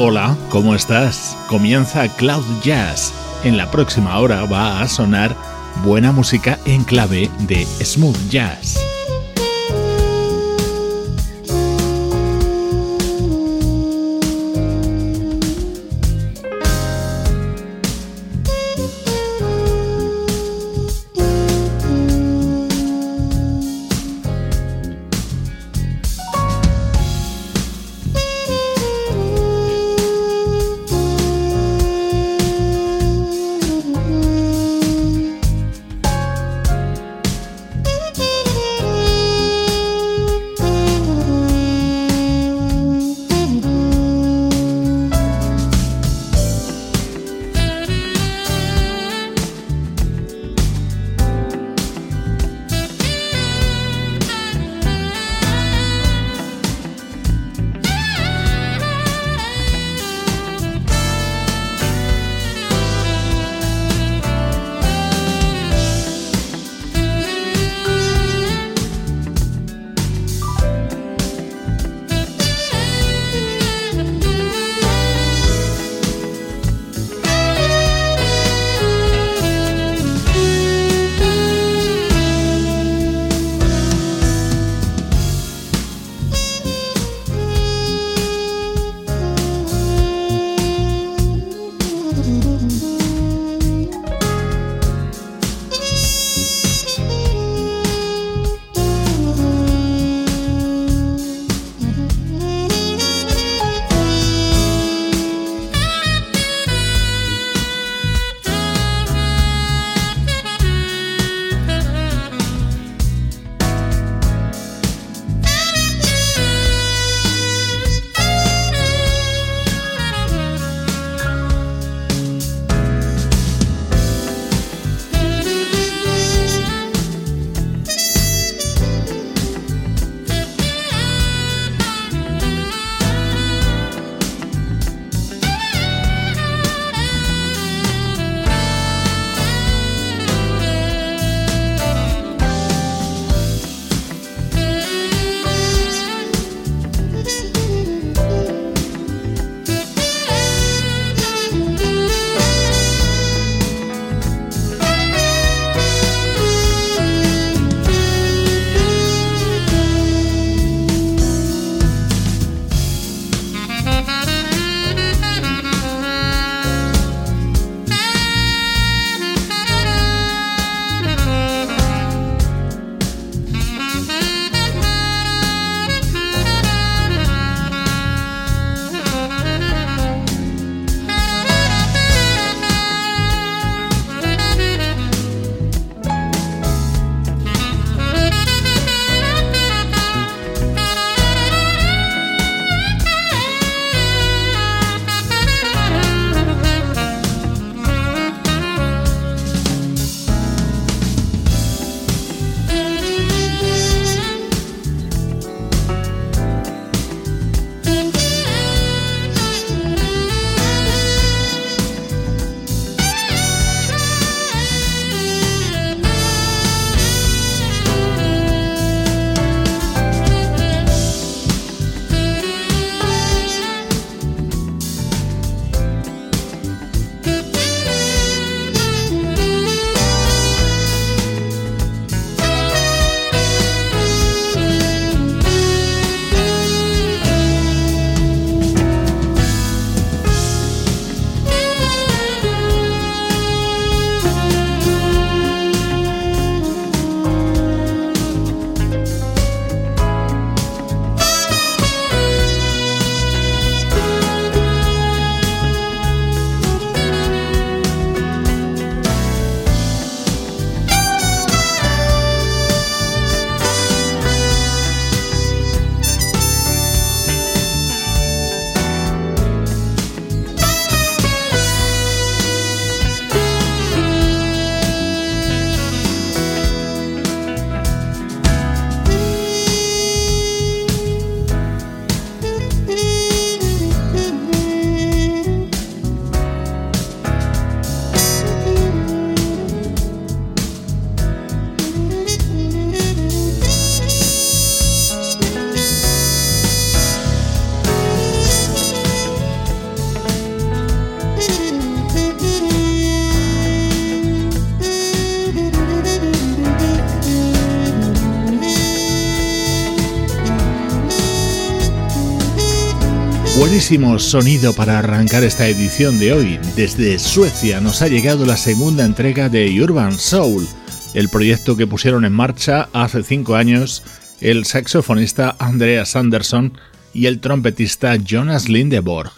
Hola, ¿cómo estás? Comienza Cloud Jazz. En la próxima hora va a sonar buena música en clave de smooth jazz. Buenísimo sonido para arrancar esta edición de hoy. Desde Suecia nos ha llegado la segunda entrega de Urban Soul, el proyecto que pusieron en marcha hace cinco años el saxofonista Andreas Anderson y el trompetista Jonas Lindeborg.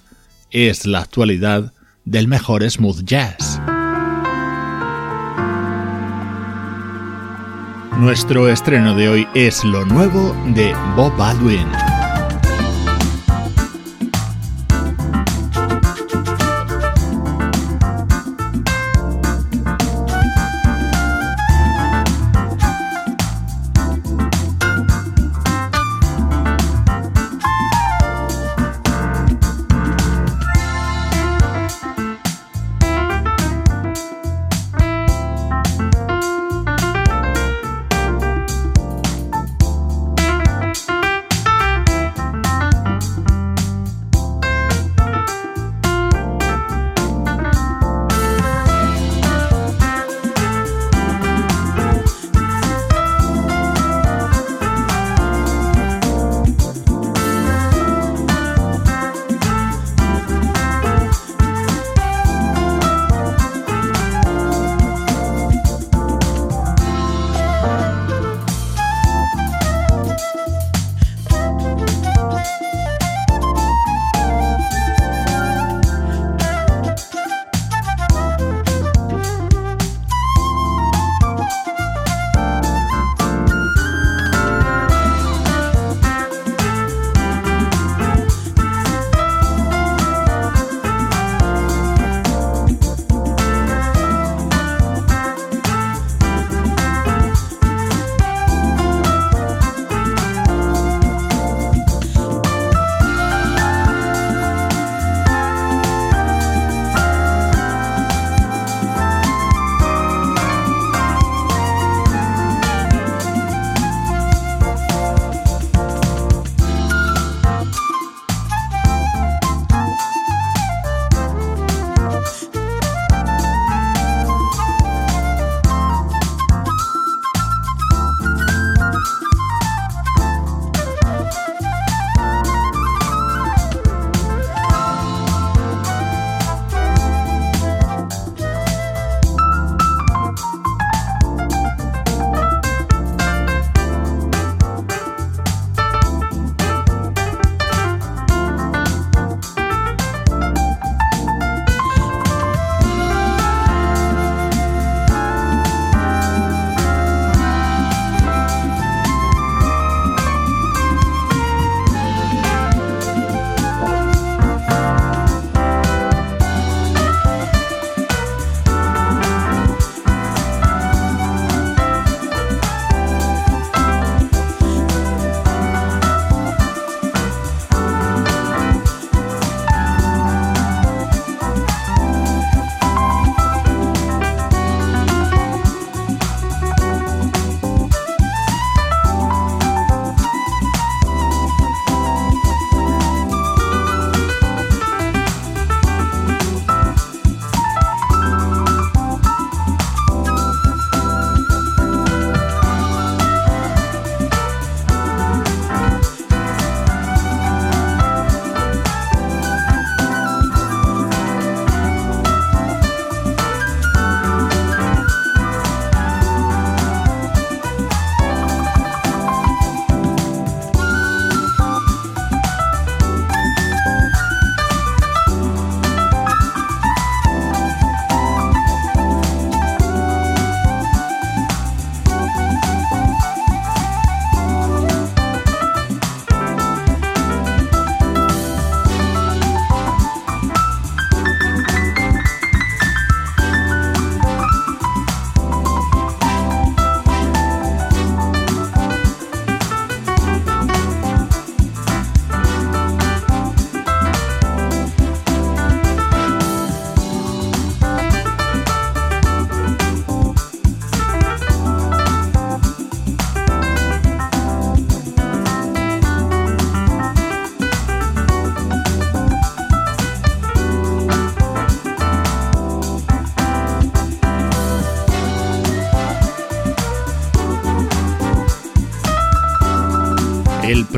Es la actualidad del mejor smooth jazz. Nuestro estreno de hoy es lo nuevo de Bob Baldwin.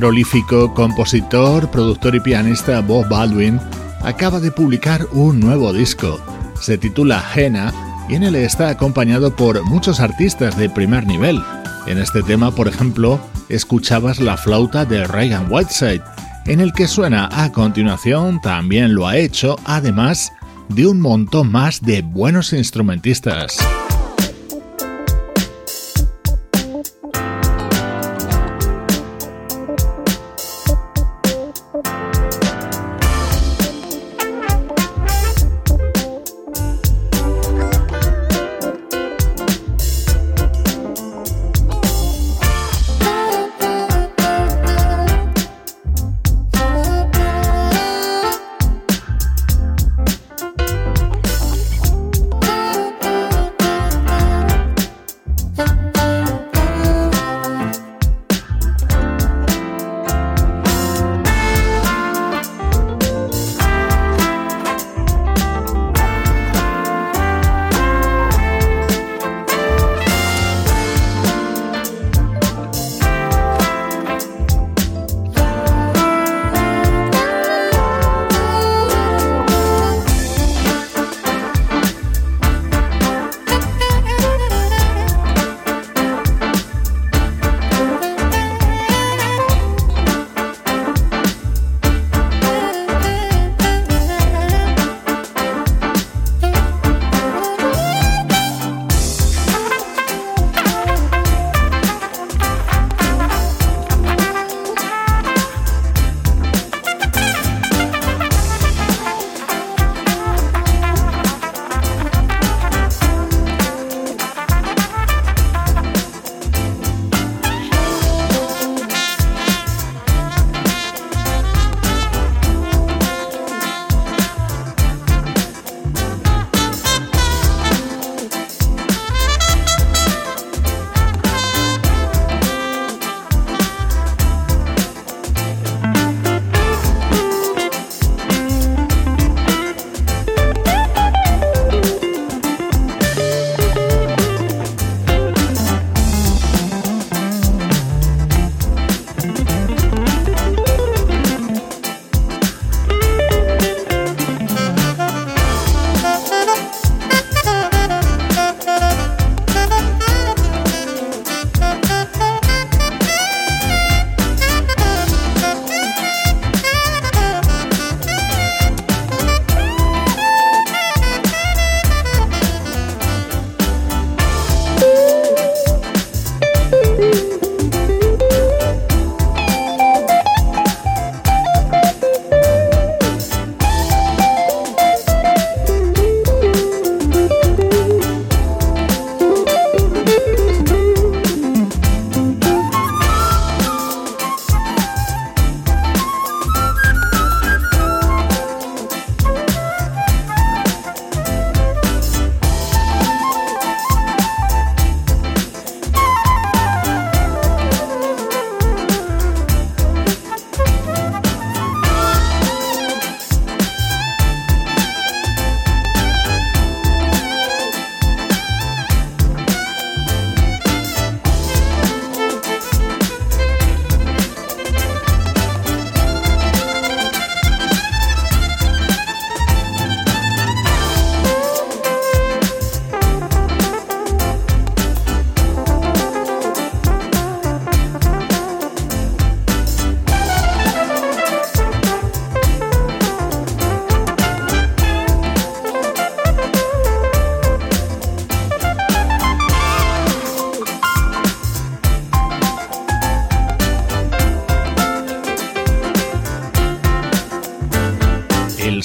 Prolífico compositor, productor y pianista Bob Baldwin acaba de publicar un nuevo disco. Se titula Henna y en él está acompañado por muchos artistas de primer nivel. En este tema, por ejemplo, escuchabas la flauta de Reagan Whiteside, en el que suena a continuación también lo ha hecho, además de un montón más de buenos instrumentistas.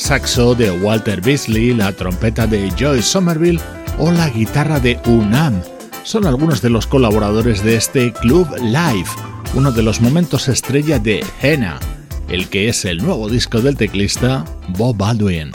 Saxo de Walter Beasley, la trompeta de Joyce Somerville o la guitarra de Unam. Son algunos de los colaboradores de este Club Live, uno de los momentos estrella de Henna, el que es el nuevo disco del teclista Bob Baldwin.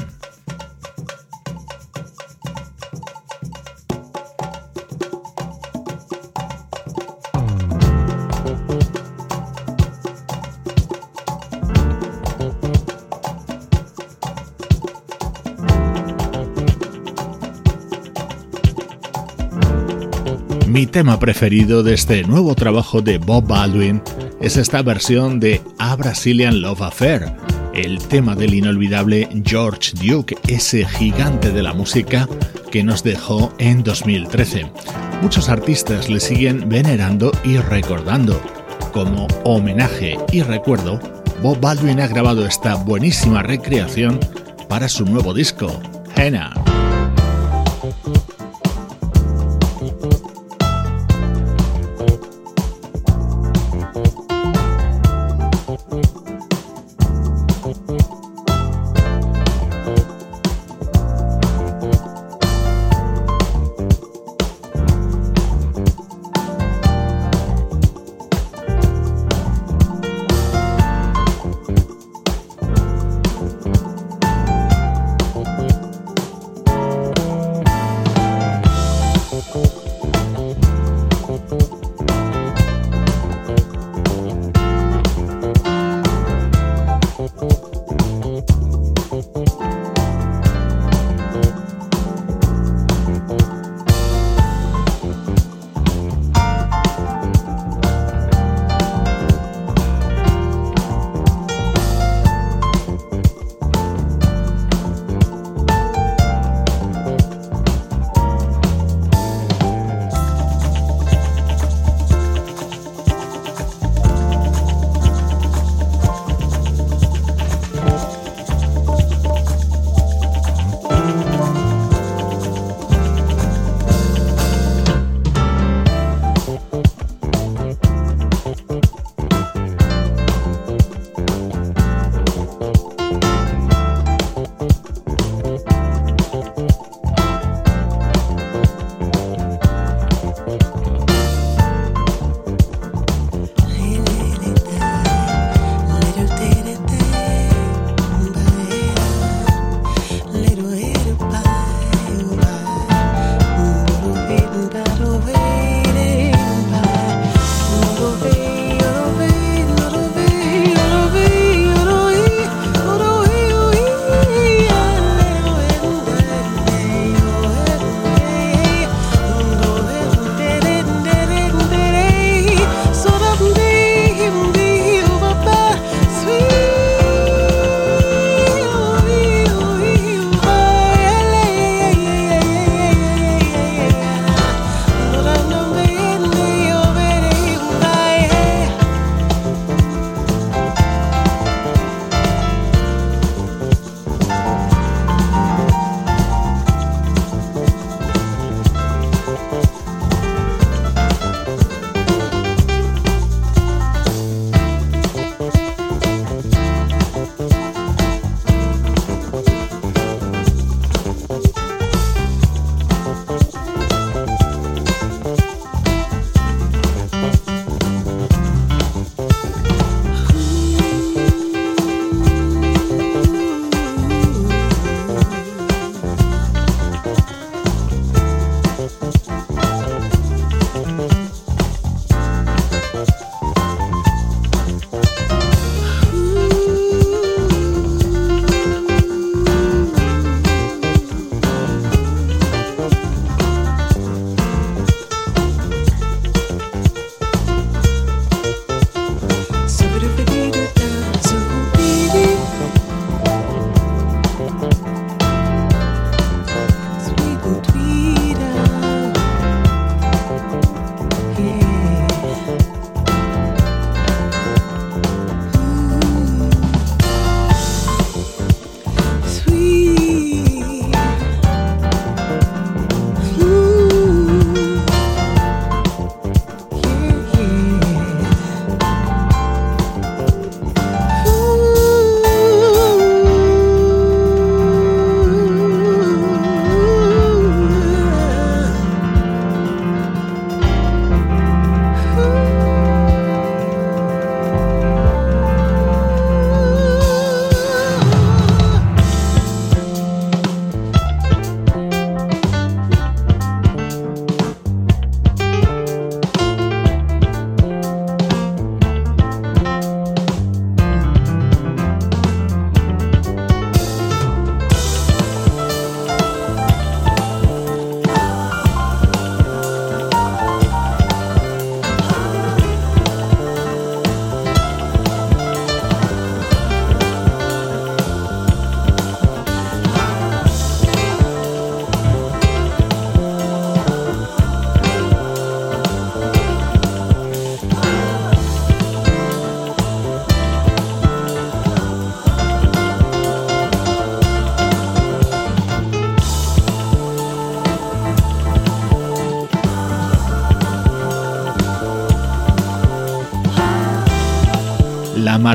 Tema preferido de este nuevo trabajo de Bob Baldwin es esta versión de A Brazilian Love Affair, el tema del inolvidable George Duke, ese gigante de la música que nos dejó en 2013. Muchos artistas le siguen venerando y recordando. Como homenaje y recuerdo, Bob Baldwin ha grabado esta buenísima recreación para su nuevo disco, Henna.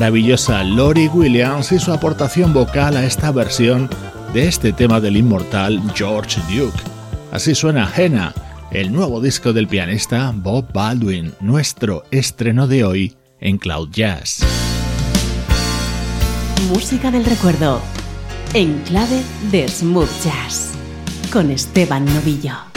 Maravillosa Lori Williams y su aportación vocal a esta versión de este tema del inmortal George Duke. Así suena Henna, el nuevo disco del pianista Bob Baldwin, nuestro estreno de hoy en Cloud Jazz. Música del recuerdo, en clave de smooth jazz, con Esteban Novillo.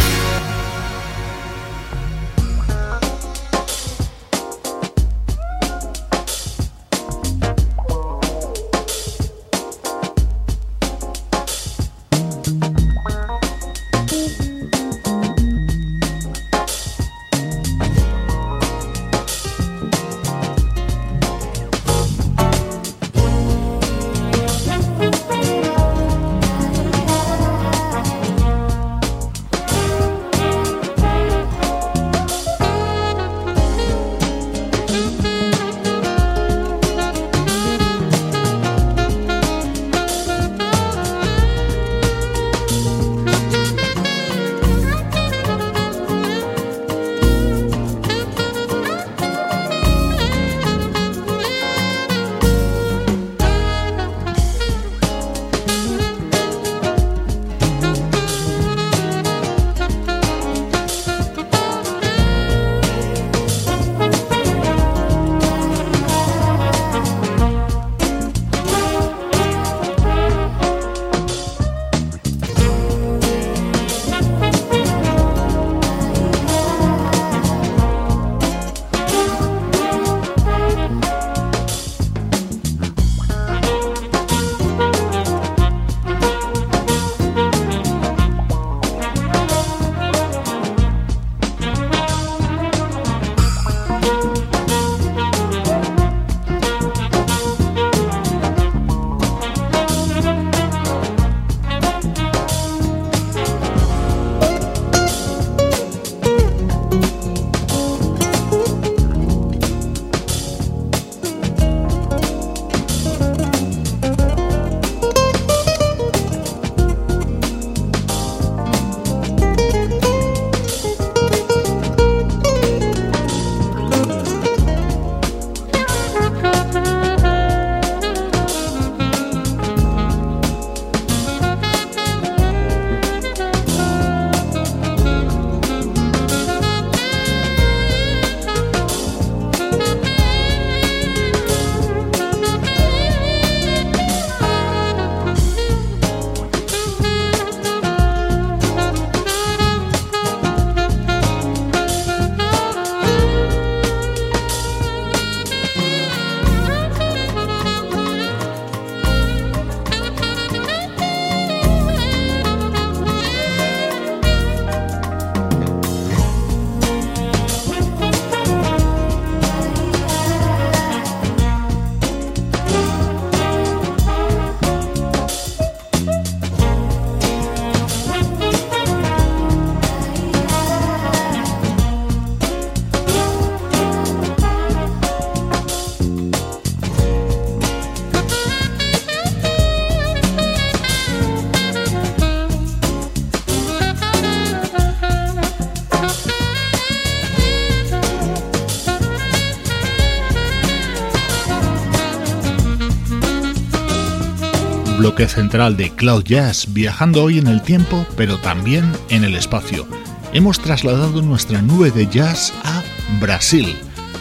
Central de Cloud Jazz, viajando hoy en el tiempo, pero también en el espacio. Hemos trasladado nuestra nube de jazz a Brasil.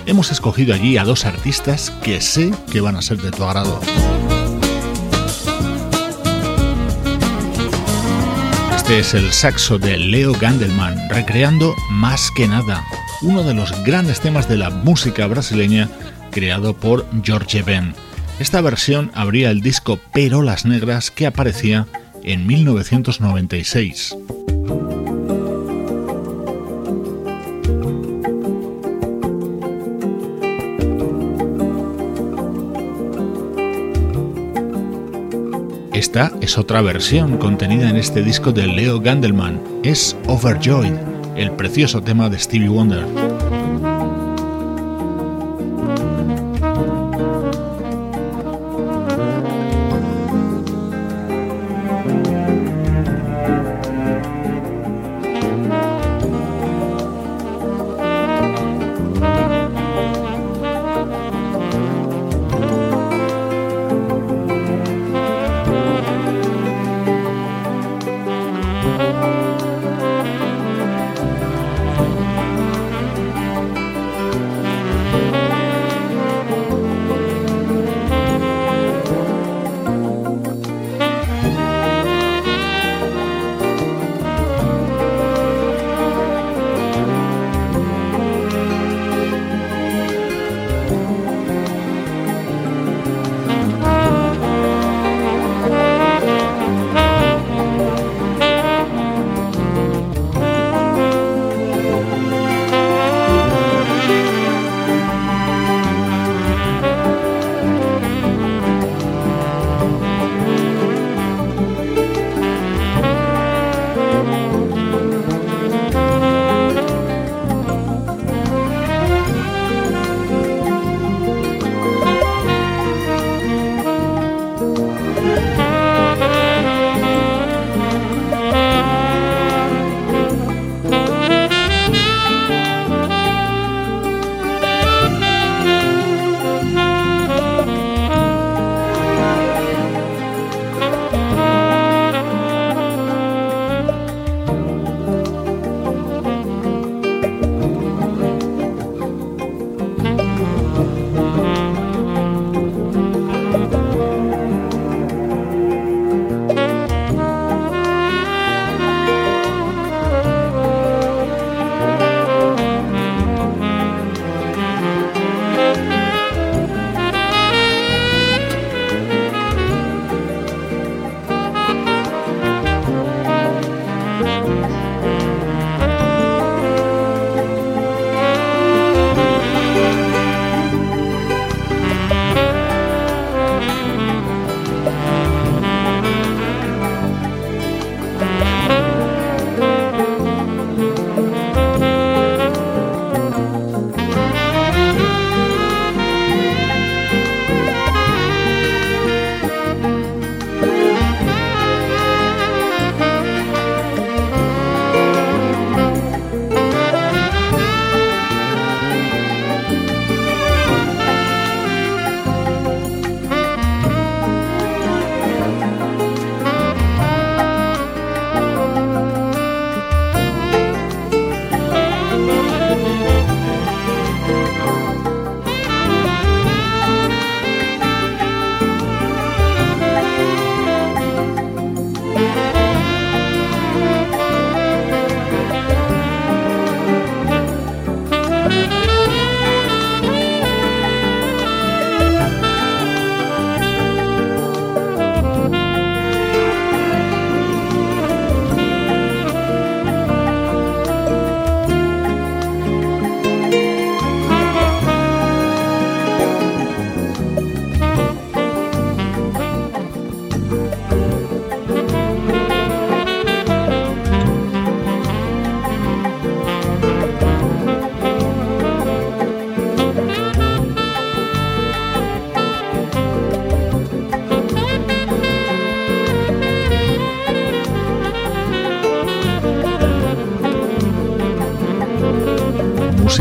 Hemos escogido allí a dos artistas que sé que van a ser de tu agrado. Este es el saxo de Leo Gandelman, recreando Más que nada, uno de los grandes temas de la música brasileña creado por George Ben. Esta versión abría el disco Perolas Negras que aparecía en 1996. Esta es otra versión contenida en este disco de Leo Gandelman. Es Overjoyed, el precioso tema de Stevie Wonder.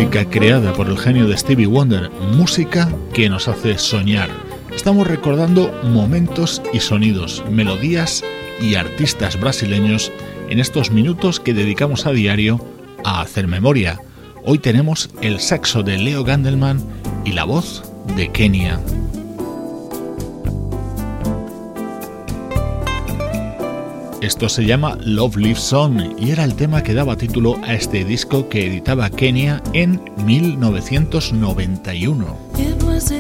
Música creada por el genio de Stevie Wonder, música que nos hace soñar. Estamos recordando momentos y sonidos, melodías y artistas brasileños en estos minutos que dedicamos a diario a hacer memoria. Hoy tenemos el saxo de Leo Gandelman y la voz de Kenia. Esto se llama Love Lives Song y era el tema que daba título a este disco que editaba Kenia en 1991. It was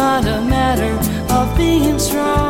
not a matter of being strong.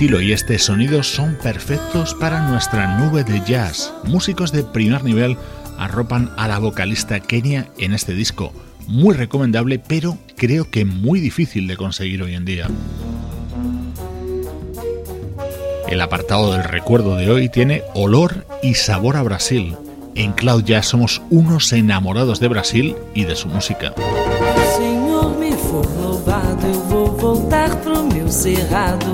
Estilo y este sonido son perfectos para nuestra nube de jazz. Músicos de primer nivel arropan a la vocalista Kenia en este disco. muy recomendable, pero creo que muy difícil de conseguir hoy en día. El apartado del recuerdo de hoy tiene olor y sabor a Brasil. En Cloud Jazz somos unos enamorados de Brasil y de su música. Louvado, eu vou voltar pro meu cerrado.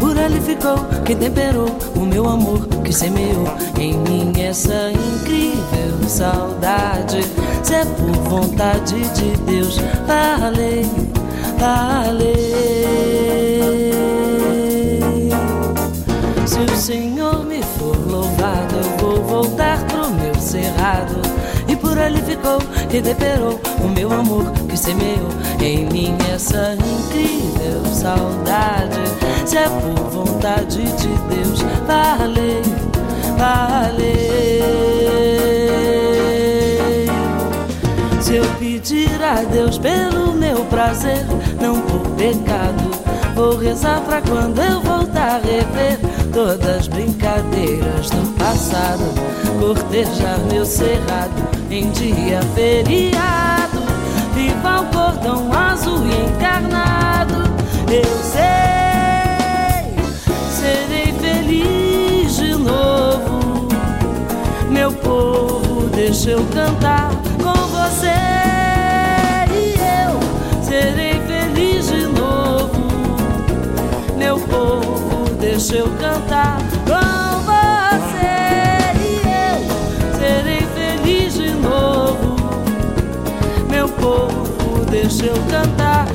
Por ali ficou quem temperou o meu amor que semeou em mim essa incrível saudade. Se é por vontade de Deus, vale, vale. Ficou que temperou o meu amor que semeou em mim essa incrível saudade. Se é por vontade de Deus, vale, vale. Se eu pedir a Deus pelo meu prazer, não por pecado, vou rezar pra quando eu voltar rever todas as brincadeiras do passado, cortejar meu cerrado em dia feriado, viva o cordão azul encarnado. Eu sei, serei feliz de novo, meu povo, deixa eu cantar deixa eu cantar com você e eu serei feliz de novo. Meu povo, deixa eu cantar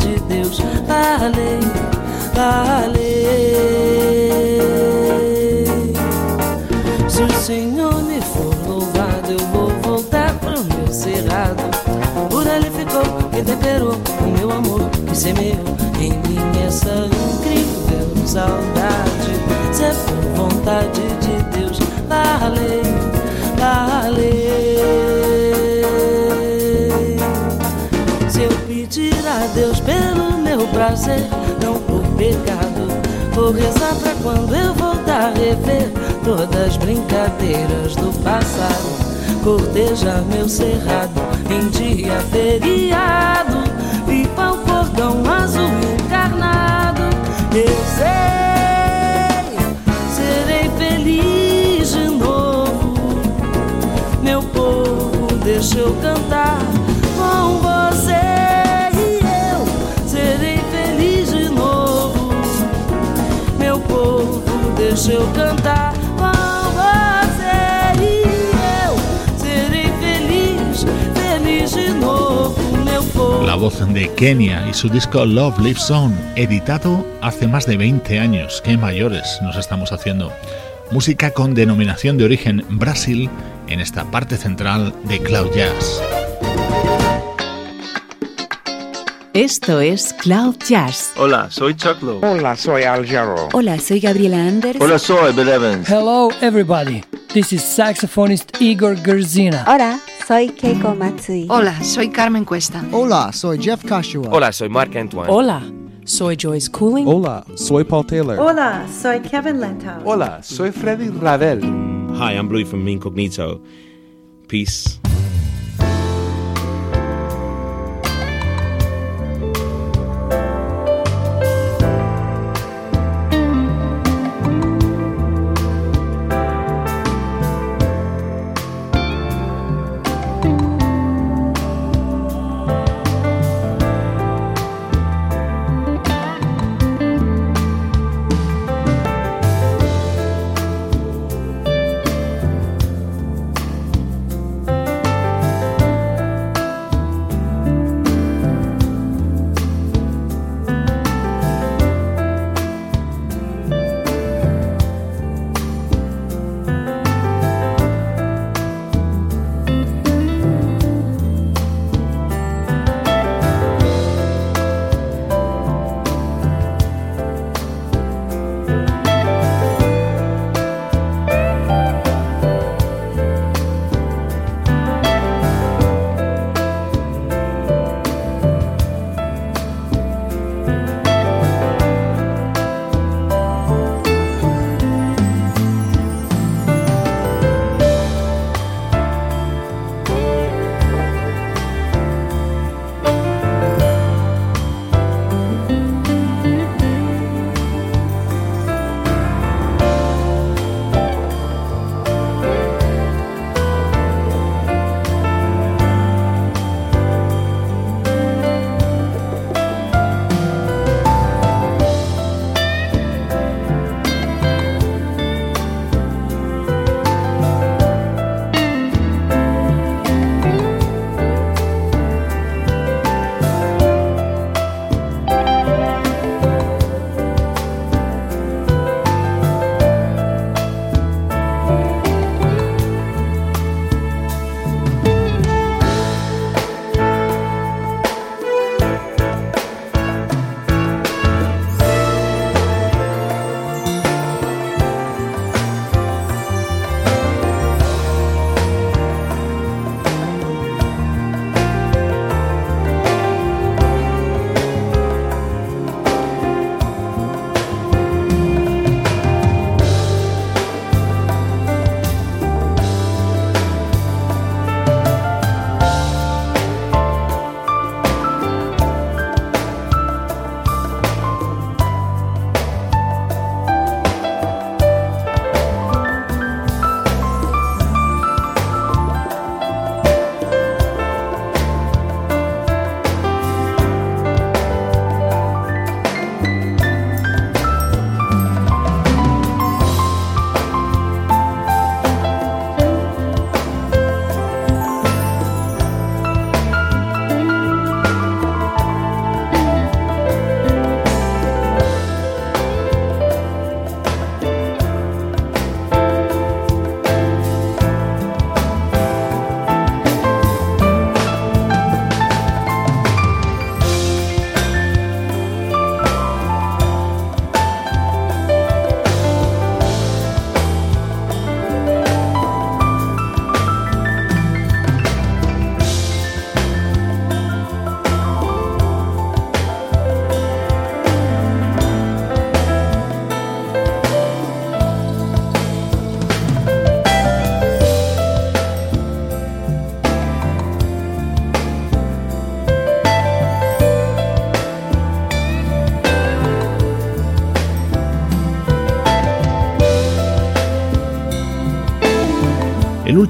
de Deus. Lalei, lalei. Se o Senhor me for louvado, eu vou voltar pro meu cerrado. Por ele ficou, que temperou o meu amor, que semeou em mim essa incrível saudade. Se é por vontade de prazer, não por pecado. Vou rezar pra quando eu voltar rever todas as brincadeiras do passado. Cortejar meu cerrado em dia feriado. Pipa o cordão azul encarnado. Eu sei, serei feliz de novo. Meu povo, deixa eu cantar La voz de Kenia y su disco Love Lives On, editado hace más de 20 años. Qué mayores nos estamos haciendo. Música con denominación de origen Brasil en esta parte central de Cloud Jazz. Esto es Cloud Jazz. Hola, soy Chuck Lowe. Hola, soy Al Jarreau. Hola, soy Gabriela Anders. Hola, soy Bill Evans. Hello, everybody. This is saxophonist Igor Gerzina. Hola, soy Keiko Matsui. Hola, soy Carmen Cuesta. Hola, soy Jeff Kashua. Hola, soy Mark Antoine. Hola, soy Joyce Cooling. Hola, soy Paul Taylor. Hola, soy Kevin Lentau. Hola, soy Freddy Ravel. Hi, I'm Louis from Incognito. Peace.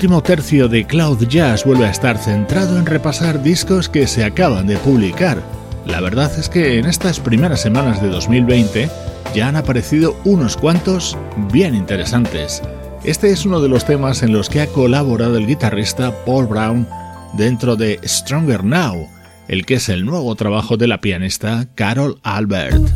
Último tercio de Cloud Jazz vuelve a estar centrado en repasar discos que se acaban de publicar. La verdad es que en estas primeras semanas de 2020 ya han aparecido unos cuantos bien interesantes. Este es uno de los temas en los que ha colaborado el guitarrista Paul Brown dentro de Stronger Now, el que es el nuevo trabajo de la pianista Carol Albert.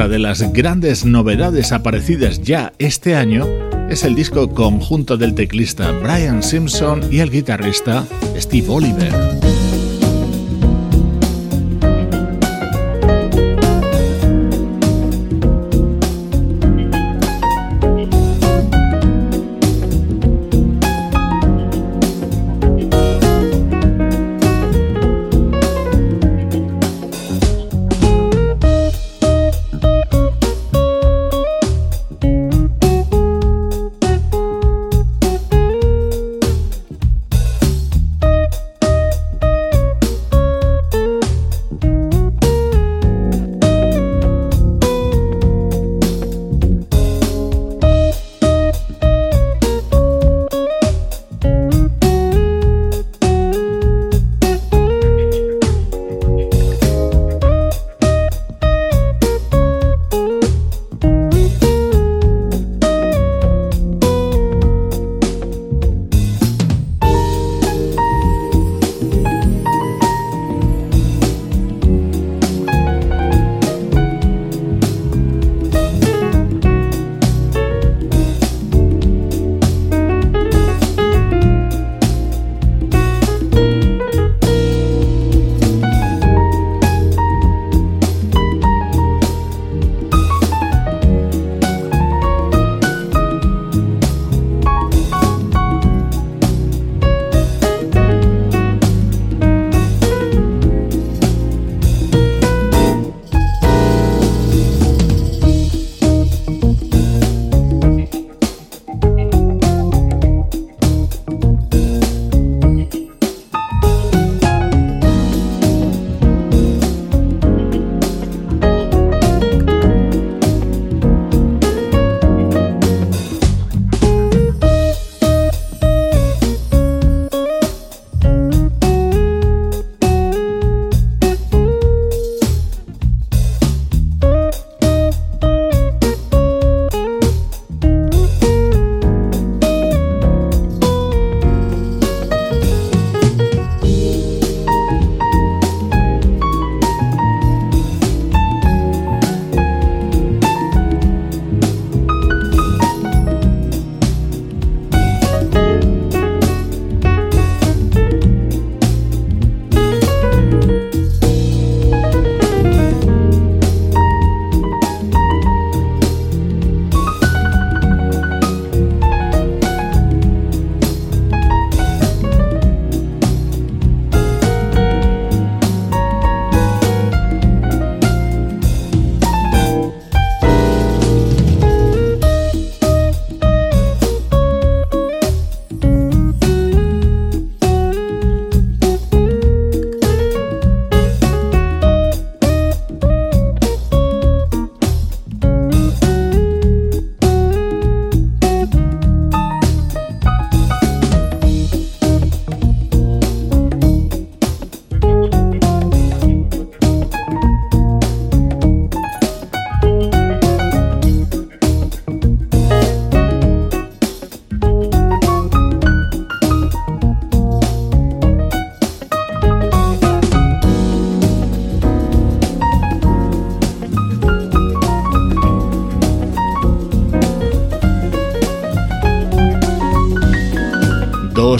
Otra de las grandes novedades aparecidas ya este año es el disco conjunto del teclista Brian Simpson y el guitarrista Steve Oliver.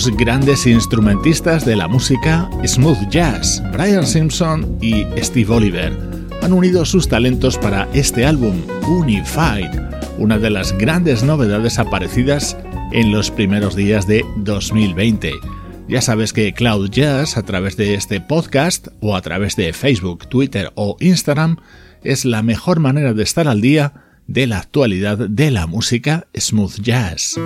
Grandes instrumentistas de la música smooth jazz, Brian Simpson y Steve Oliver, han unido sus talentos para este álbum, Unified, una de las grandes novedades aparecidas en los primeros días de 2020. Ya sabes que Cloud Jazz, a través de este podcast o a través de Facebook, Twitter o Instagram, es la mejor manera de estar al día de la actualidad de la música smooth jazz.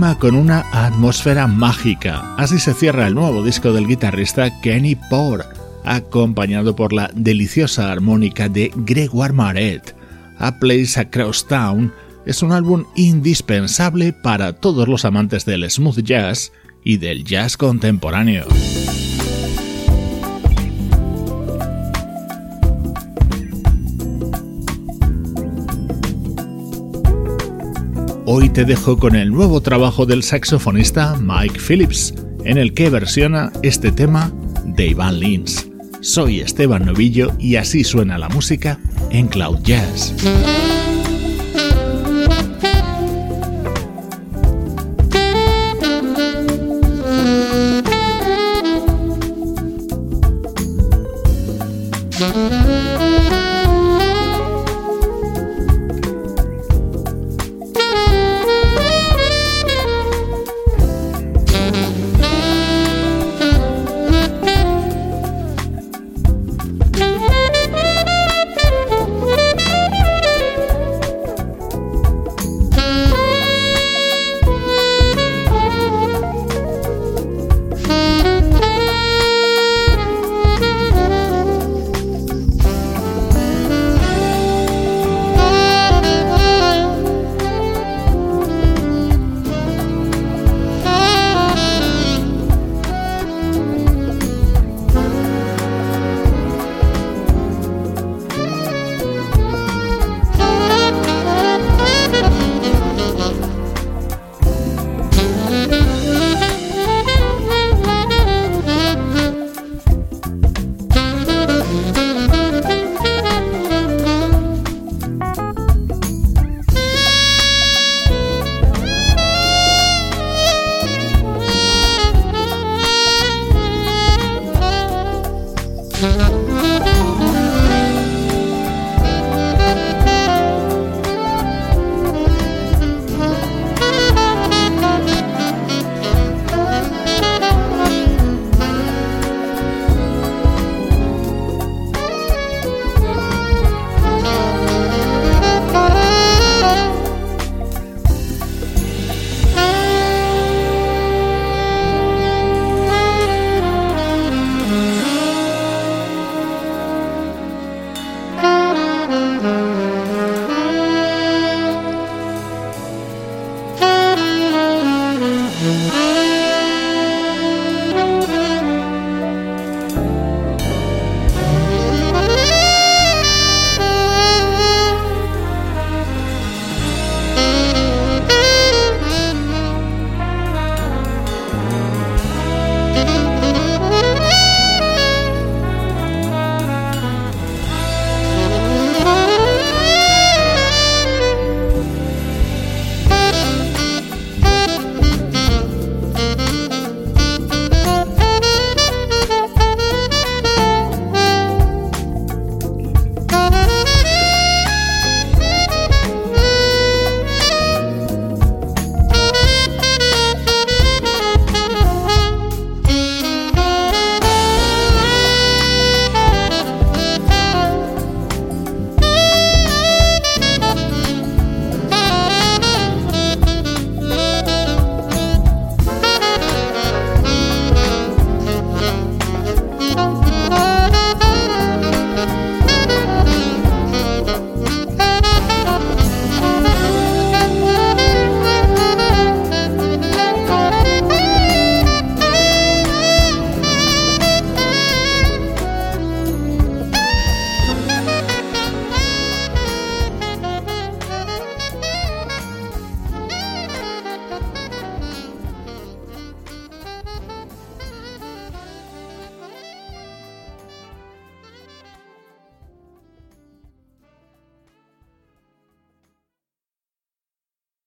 Con una atmósfera mágica. Así se cierra el nuevo disco del guitarrista Kenny Poor, acompañado por la deliciosa armónica de Gregoire Maret. A Place Across Town es un álbum indispensable para todos los amantes del smooth jazz y del jazz contemporáneo. Hoy te dejo con el nuevo trabajo del saxofonista Mike Phillips, en el que versiona este tema de Ivan Lins. Soy Esteban Novillo y así suena la música en Cloud Jazz.